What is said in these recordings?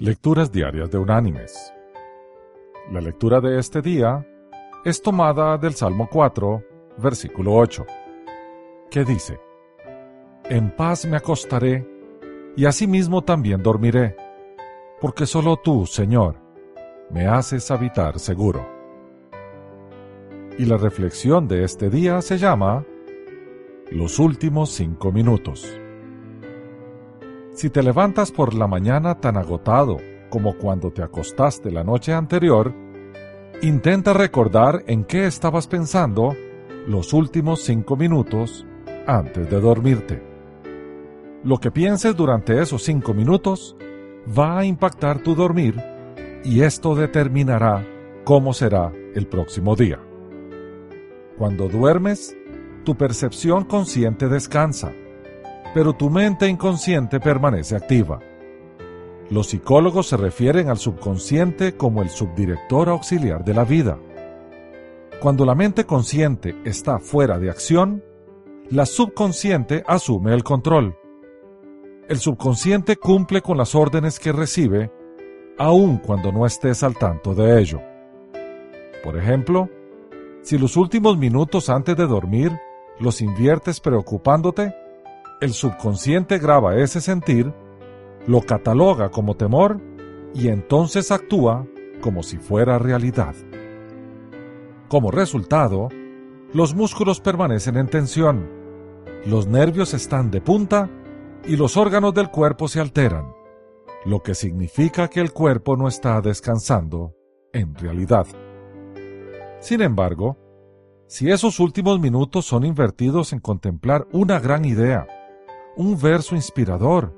Lecturas Diarias de Unánimes. La lectura de este día es tomada del Salmo 4, versículo 8, que dice, En paz me acostaré y asimismo también dormiré, porque solo tú, Señor, me haces habitar seguro. Y la reflexión de este día se llama Los últimos cinco minutos. Si te levantas por la mañana tan agotado como cuando te acostaste la noche anterior, intenta recordar en qué estabas pensando los últimos cinco minutos antes de dormirte. Lo que pienses durante esos cinco minutos va a impactar tu dormir y esto determinará cómo será el próximo día. Cuando duermes, tu percepción consciente descansa pero tu mente inconsciente permanece activa. Los psicólogos se refieren al subconsciente como el subdirector auxiliar de la vida. Cuando la mente consciente está fuera de acción, la subconsciente asume el control. El subconsciente cumple con las órdenes que recibe, aun cuando no estés al tanto de ello. Por ejemplo, si los últimos minutos antes de dormir los inviertes preocupándote, el subconsciente graba ese sentir, lo cataloga como temor y entonces actúa como si fuera realidad. Como resultado, los músculos permanecen en tensión, los nervios están de punta y los órganos del cuerpo se alteran, lo que significa que el cuerpo no está descansando en realidad. Sin embargo, si esos últimos minutos son invertidos en contemplar una gran idea, un verso inspirador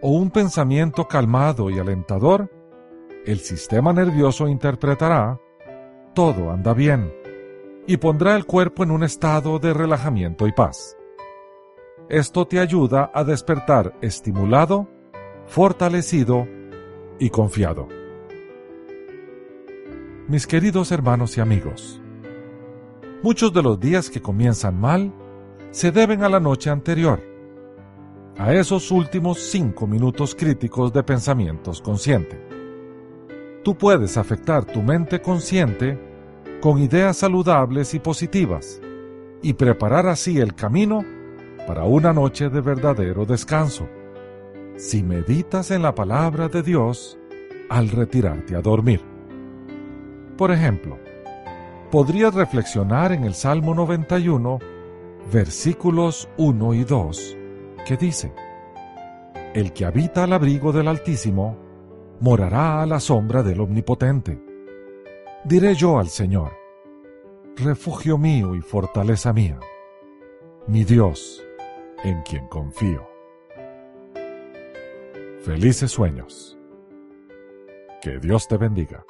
o un pensamiento calmado y alentador, el sistema nervioso interpretará, todo anda bien, y pondrá el cuerpo en un estado de relajamiento y paz. Esto te ayuda a despertar estimulado, fortalecido y confiado. Mis queridos hermanos y amigos, muchos de los días que comienzan mal se deben a la noche anterior a esos últimos cinco minutos críticos de pensamientos consciente. Tú puedes afectar tu mente consciente con ideas saludables y positivas y preparar así el camino para una noche de verdadero descanso. Si meditas en la palabra de Dios al retirarte a dormir. Por ejemplo, podrías reflexionar en el Salmo 91, versículos 1 y 2 que dice, El que habita al abrigo del Altísimo, morará a la sombra del Omnipotente. Diré yo al Señor, refugio mío y fortaleza mía, mi Dios, en quien confío. Felices sueños. Que Dios te bendiga.